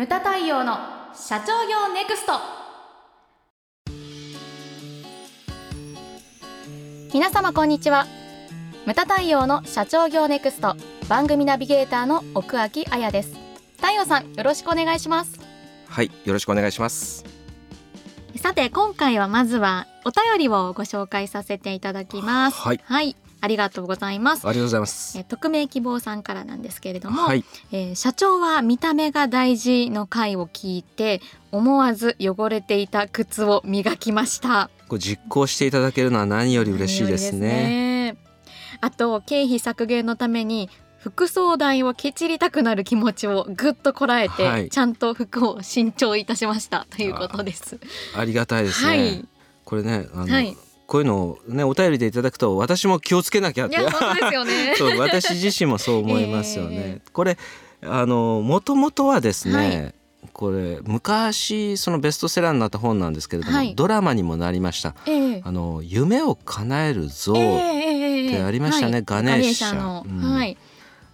ムタ太陽の社長業ネクスト。皆様こんにちは。ムタ太陽の社長業ネクスト。番組ナビゲーターの奥脇彩です。太陽さんよろしくお願いします。はいよろしくお願いします。さて今回はまずはお便りをご紹介させていただきます。はい。はいありがとうございます。ありがとうございます。え匿名希望さんからなんですけれども、はい。えー社長は見た目が大事の回を聞いて思わず汚れていた靴を磨きました。こう実行していただけるのは何より嬉しいですね。すね。あと経費削減のために服装代をケチりたくなる気持ちをぐっとこらえて、はい。ちゃんと服を新調いたしました。ということです。ありがたいですね、はい。これねあの、はいこういうのをねお便りでいただくと私も気をつけなきゃって。いや本当ですよね。そう私自身もそう思いますよね、えこれあの元々はですね、はい。これ昔そのベストセラーになった本なんですけれども、はい。ドラマにもなりました。ええ。あの夢を叶える像、ええええってありましたねはい。ガネーシャの、うん。はい。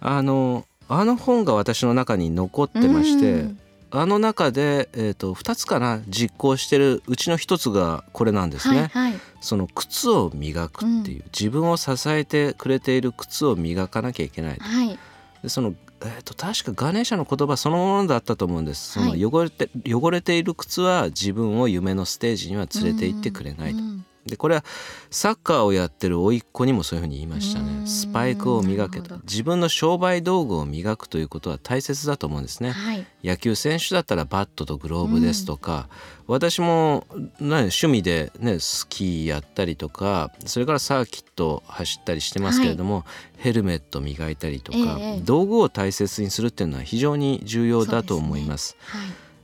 あのあの本が私の中に残ってまして、うんあの中で、えー、と2つかな実行してるうちの1つがこれなんですね。はいはい。その靴を磨くっていう、自分を支えてくれている靴を磨かなきゃいけない。はい。でそのえー、と確かガネーシャの言葉そのものだったと思うんです。そのはい汚れて汚れている靴は自分を夢のステージには連れて行ってくれないと。うんでこれはサッカーをやってる甥っ子にもそういうふうに言いましたうんね。スパイクを磨けと自分の商売道具を磨くということは大切だと思うんですね。はい。野球選手だったらバットとグローブですとか、私も、ね、趣味で、ね、スキーやったりとかそれからサーキット走ったりしてますけれども、ヘルメット磨いたりとか、ええ道具を大切にするっていうのは非常に重要だと思います。はい。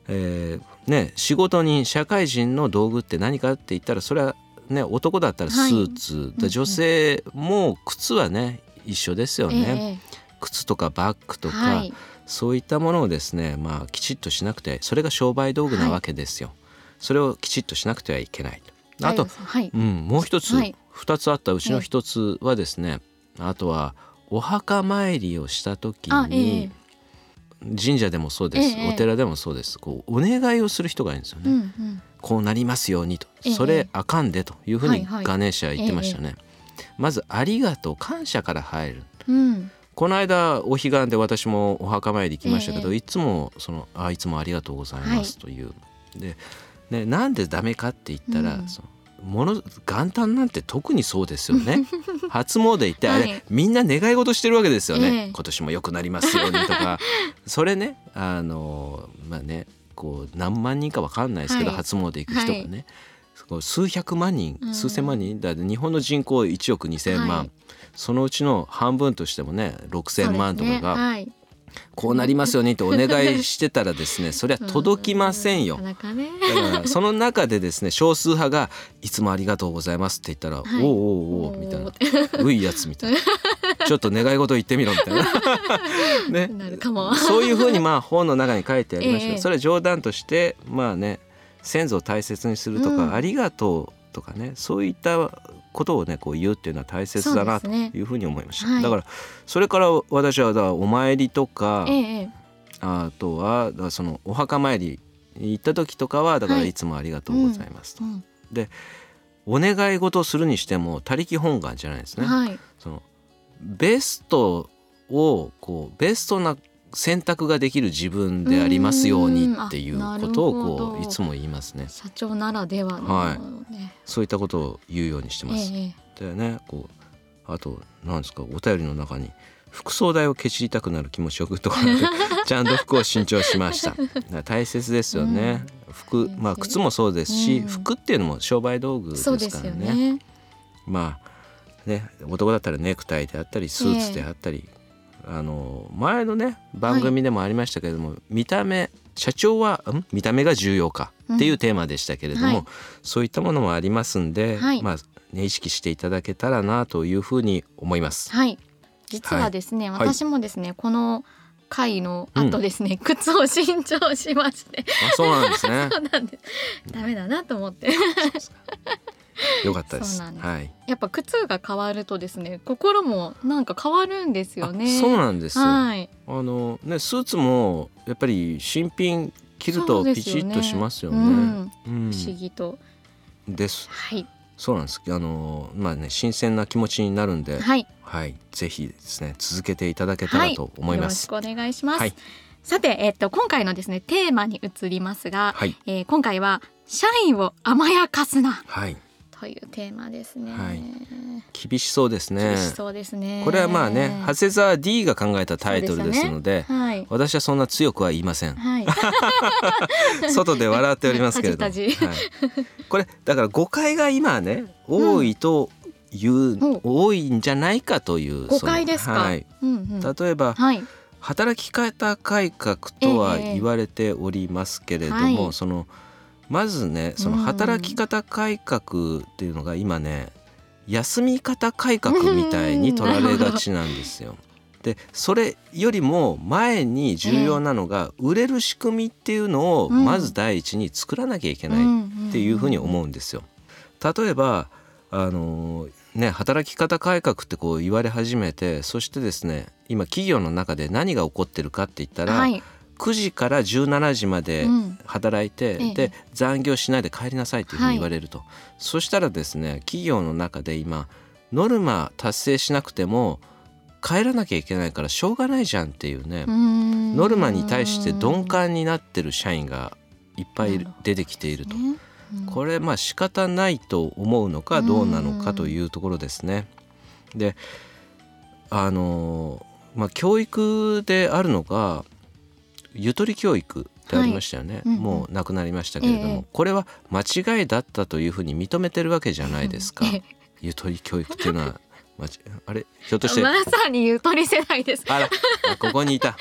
えーね、仕事に社会人の道具って何かって言ったらそれは、ね、男だったらスーツ、でうん女性も靴はね一緒ですよね。え靴とかバッグとか、はい。そういったものをですね、まあ、きちっとしなくてそれが商売道具なわけですよ。それをきちっとしなくてはいけないと。あと、はい。うん、もう一つ、はい。二つあったうちの一つはですね、あとはお墓参りをした時にえ、神社でもそうです、ええ。お寺でもそうです。こうお願いをする人がいるんですよね。うんうん。こうなりますようにと、ええ。それあかんでというふうにはいはい。ガネーシャは言ってましたね。まずありがとう感謝から入る。うん。この間お彼岸で私もお墓参り行きましたけど、ええ。いつもそのあいつもありがとうございますという、で、ね、なんでダメかって言ったら、うん。そのもの元旦なんて特にそうですよね。初詣行ってあれ、はい。みんな願い事してるわけですよね、ええ。今年も良くなりますようにとか。それねあのまあねこう何万人かわかんないですけど、はい。初詣行く人がね、こう数百万人うん。数千万人。だって日本の人口1億2,000万、はい。そのうちの半分としてもね6,000万とかがはい。こうなりますようにとお願いしてたらですね それは届きませんよ。だからその中でですね少数派が「いつもありがとうございます」って言ったら「はい。おうおうおう」みたいな「ういやつ」みたいな「ちょっと願い事言ってみろ」みたいな。ね、なるかも。そういうふうにまあ本の中に書いてありました、ええ。それは冗談としてまあね先祖を大切にするとか、うん。ありがとうとかねそういったことをねこう言うっていうのは大切だなというふうに思いました、はい。だからそれから私はだからお参りとか、ええあとはだそのお墓参りに行った時とかはだからはい。いつもありがとうございますと、うん。お願い事をするにしても他力本願じゃないですね、はい。そのベストをこうベストな選択ができる自分でありますようにっていうことをこういつも言いますね。社長ならではのはい。ね。そういったことを言うようにしてます、ええ。でねこうあとなんですかお便りの中に服装代をケチりたくなる気持ちよくとか ちゃんと服を新調しました。大切ですよね、服まあ靴もそうですし、うん。服っていうのも商売道具ですからね。ね。まあね男だったらネクタイであったりスーツであったり、あの前のね番組でもありましたけれども、見た目社長はん？見た目が重要かっていうテーマでしたけれども、はい。そういったものもありますんで、はい。まあね意識していただけたらなというふうに思います。はい。実はですね、はい。私もですね、この回の後ですね、靴を新調しまして、あそうなんですね。そうなんです。ダメだなと思って。よかったです。です。はい。やっぱ靴が変わるとですね心もなんか変わるんですよね。あそうなんですよ。はい。あのねスーツもやっぱり新品着るとピチッとしますよね。うん。うん。不思議と、です。はい。そうなんです。あのまあね新鮮な気持ちになるんで、はい。はい、ぜひですね続けていただけたらと思います。よろしくお願いします、はい。さて、えっと今回のですねテーマに移りますが、はい。えー今回は社員を甘やかすな。はいというテーマですね、はい。厳しそうですね。厳。しそうですね。これはまあね長谷沢 D が考えたタイトルですので。はい。私はそんな強くは言いません。はい。外で笑っておりますけれども、これだから誤解が今ね多いという、うん。多いんじゃないかという誤解ですか、はい、うんうん。例えばはい。働き方改革とはええ。言われておりますけれども、はい。そのまずねその働き方改革っていうのが今ね休み方改革みたいに取られがちなんですよ。でそれよりも前に重要なのが売れる仕組みっていうのをうんまず第一に作らなきゃいけないっていうふうに思うんですよ。例えばあのね働き方改革ってこう言われ始めてそしてですね今企業の中で何が起こってるかって言ったら、はい9時から17時までうん。働いて、ええ。で残業しないで帰りなさいっていうふうに言われると、そしたらですね企業の中で今ノルマ達成しなくても帰らなきゃいけないからしょうがないじゃんっていうね、ノノルマに対して鈍感になってる社員がいっぱい出てきていると。ね。うん。これまあ仕方ないと思うのかどうなのかというところですね。であのまあ教育であるのがゆとり教育ってありましたよね、うんうん。もうなくなりましたけれども、ええ。これは間違いだったというふうに認めてるわけじゃないですか、ええ。ゆとり教育っていうのはあれ？ひょっとしてまさにゆとり世代です。あらここにいた。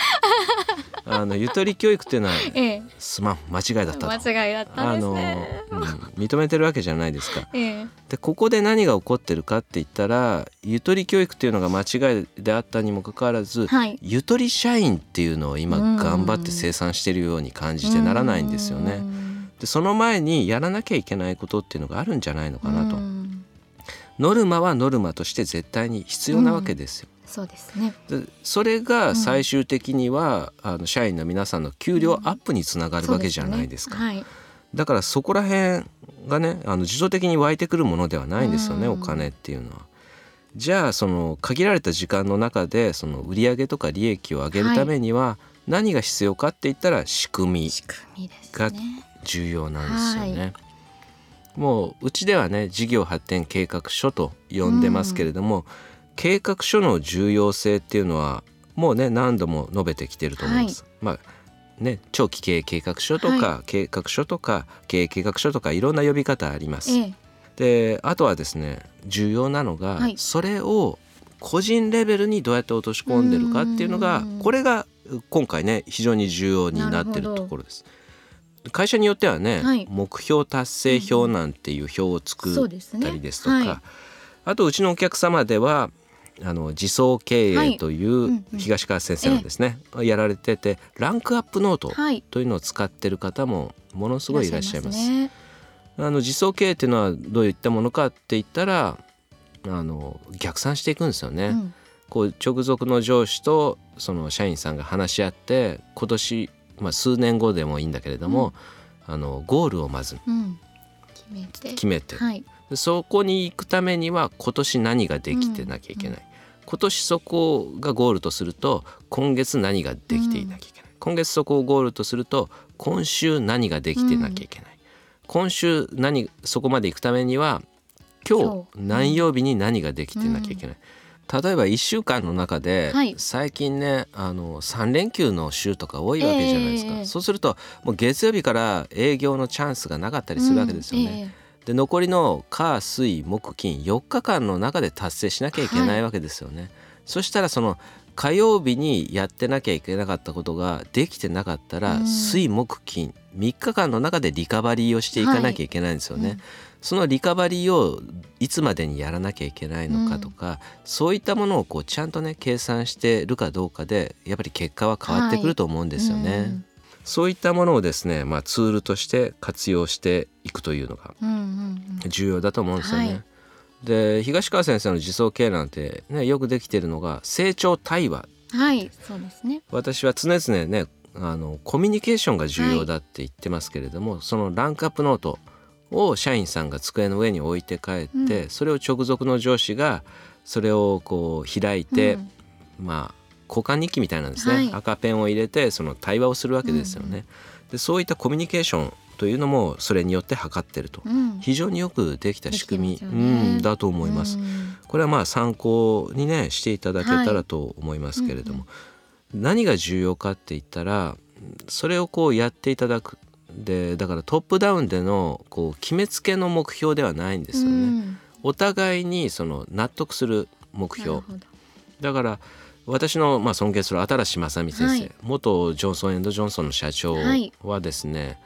あのゆとり教育っていうのは ええ、すまん間違いだったと間違いだったんですあの、ね。うん、認めてるわけじゃないですか。ええ、でここで何が起こってるかって言ったらゆとり教育っていうのが間違いであったにもかかわらず、はい。ゆとり社員っていうのを今うん頑張って生産してるように感じてならないんですようね。んでその前にやらなきゃいけないことっていうのがあるんじゃないのかなと。うんノルマはノルマとして絶対に必要なわけですよ。そうですね。でそれが最終的には、あの社員の皆さんの給料アップにつながるわけじゃないですか。そうねだからそこら辺がねあの自動的に湧いてくるものではないんですよね、うんお金っていうのは。じゃあその限られた時間の中でその売上とか利益を上げるためには何が必要かって言ったら仕組みがね。重要なんですよね。もううちではね事業発展計画書と呼んでますけれども、計画書の重要性っていうのはもうね何度も述べてきてると思います。まあね長期経営計画書とか、は計画書とか経営計画書とかいろんな呼び方あります。ええ、であとはですね重要なのが、はい。それを個人レベルにどうやって落とし込んでるかっていうのがうん。これが今回ね非常に重要になってるところです。会社によってはね、はい。目標達成表なんていう表を作ったりですとか、はい。あとうちのお客様ではあの自走経はい。営というんううん。東川先生のですね、やられててランクアップノートはい。というのを使ってる方もものすごいいらっしゃいます。ね。あの自走経営っていうのはどういったものかって言ったらあの逆算していくんですよね。うん。こう直属の上司とその社員さんが話し合って今年、まあ、数年後でもいいんだけれども、あのゴールをまずうん。決めて。はい。でそこに行くためには今年何ができてなきゃいけない、今年そこがゴールとすると今月何ができていなきゃいけない、今月そこをゴールとすると今週何ができてなきゃいけない、今週何そこまで行くためには今日今日。何曜日に何ができてなきゃいけない、例えば1週間の中で、はい最近ねあの3連休の週とか多いわけじゃないですか、ええそうするともう月曜日から営業のチャンスがなかったりするわけですよね。うんええで残りの火水木金4日間の中で達成しなきゃいけないわけですよね。そしたらその火曜日にやってなきゃいけなかったことができてなかったら、うん。水木金。3日間の中でリカバリーをしていかなきゃいけないんですよね。うんそのリカバリーをいつまでにやらなきゃいけないのかとか、そういったものをこうちゃんとね計算してるかどうかでやっぱり結果は変わってくると思うんですよね。うんそういったものをですね、まあ、ツールとして活用していくというのがうんうんうん。重要だと思うんですよね。はいで東川先生の自走系なんて、ね、よくできてるのが成長対話。はいそうですね。私は常々ねあのコミュニケーションが重要だって言ってますけれども、そのランクアップノートを社員さんが机の上に置いて帰って、うそれを直属の上司がそれをこう開いて、うん。まあ交換日記みたいなんですね、はい。赤ペンを入れてその対話をするわけですよね。でそういったコミュニケーションというのもそれによって測ってると。うん非常によくできた仕組み、ね。うん、だと思います。うん。これはまあ参考にねしていただけたらと思いますけれども、何が重要かって言ったらそれをこうやっていただくでだからトップダウンでのこう決めつけの目標ではないんですよね。うん。お互いにその納得する目標。だから私のまあ尊敬する新正美先生、はい。元ジョンソンジョンソンの社長はい。はですね、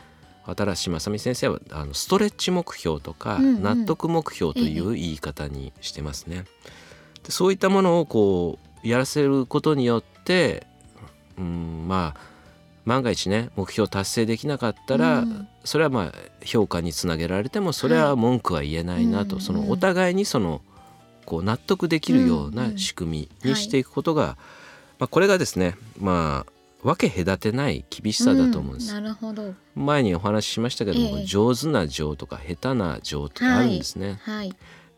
新正美先生はあのストレッチ目標とか、うんうん。納得目標という言い方にしてますね。でそういったものをこうやらせることによって、うん、まあ万が一ね目標達成できなかったら、うん。それはまあ評価につなげられてもそれは文句は言えないなと、はいそのお互いにそのこう納得できるような仕組みにしていくことが、まあ、これがですねまあ分け隔てない厳しさだと思うんです。なるほど前にお話ししましたけども、ええ上手な情とか下手な情とかあるんですね。はい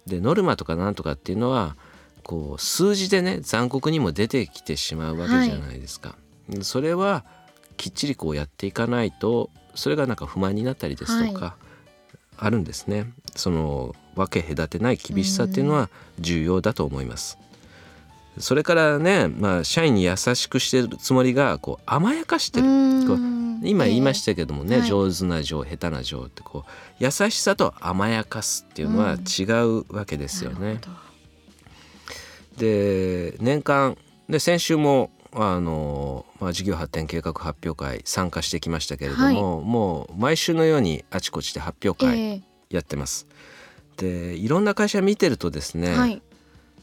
でノルマとかなんとかっていうのはこう数字でね残酷にも出てきてしまうわけじゃないですか。それはきっちりこうやっていかないとそれがなんか不満になったりですとか、あるんですね。その分け隔てない厳しさっていうのは重要だと思います。それからね、まあ、社員に優しくしてるつもりがこう甘やかしてる。今言いましたけどもね、はい。上手な情下手な情ってこう優しさと甘やかすっていうのは違うわけですよね。で年間で先週もあの、まあ、事業発展計画発表会参加してきましたけれども、はい。もう毎週のようにあちこちで発表会えやってます。でいろんな会社見てるとですね、えはい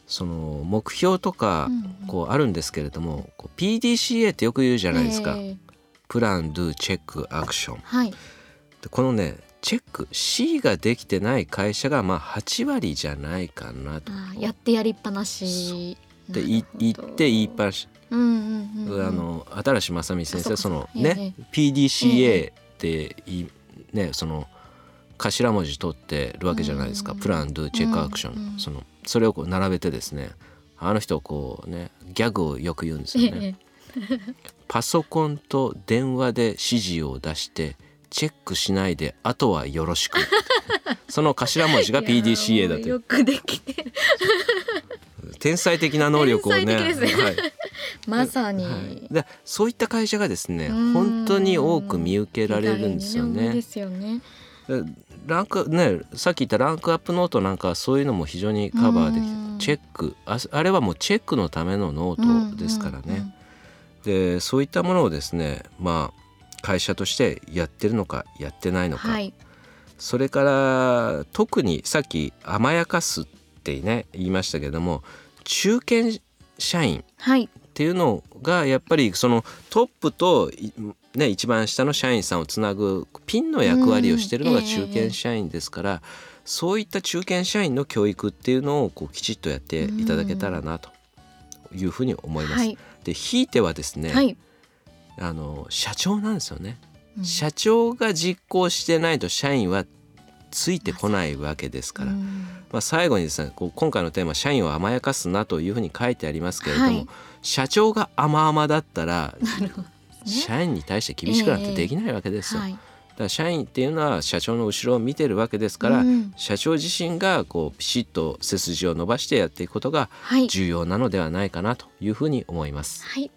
その目標とかうんこうあるんですけれども、こう PDCA ってよく言うじゃないですか。ええ。プラン、ドゥ、チェック、アクション。はい。でこのねチェック C ができてない会社がまあ8割じゃないかなと。やってやりっぱなし。でい言って言いっぱなし、うんうんうんうん。あの新し正美先生あそのね、え PDCA っていいねその頭文字取ってるわけじゃないですか、うん。プランドゥチェックアクション、そのそれをこう並べてですねあの人こうねギャグをよく言うんですよね。え パソコンと電話で指示を出してチェックしないであとはよろしく。その頭文字が PDCA だという。よくできてる。天才的な能力をねね。はい。まさに、はい。でそういった会社がですねうん。本当に多く見受けられるんですよね。すよね。でランクねさっき言ったランクアップノートなんかはそういうのも非常にカバーできうん。てチェック。ああれはもうチェックのためのノートですからね。でそういったものをですねまあ会社としてやってるのかやってないのか、はい。それから特にさっき甘やかすってね言いましたけども中堅社員はい。っていうのがやっぱりそのトップといね一番下の社員さんをつなぐピンの役割をしてるのがうん中堅社員ですから、そういった中堅社員の教育っていうのをこうきちっとやっていただけたらなというふうに思います。はい。でひいてはですね、はい、あの社長なんですよね。うん。社長が実行してないと社員はついてこないわけですから、うんまあ、最後にですねこう今回のテーマ「社員を甘やかすな」というふうに書いてありますけれども、はい。社長が甘々だったら、なるほど。ですね社員に対して厳しくなんてできないわけですよ。はいだから社員っていうのは社長の後ろを見てるわけですから、うん社長自身がこうピシッと背筋を伸ばしてやっていくことがはい重要なのではないかなというふうに思います。はい。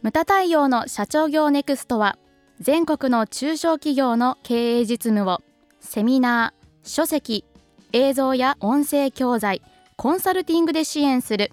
ムタ太陽の社長業ネクストは全国の中小企業の経営実務をセミナー、書籍、映像や音声教材、コンサルティングで支援する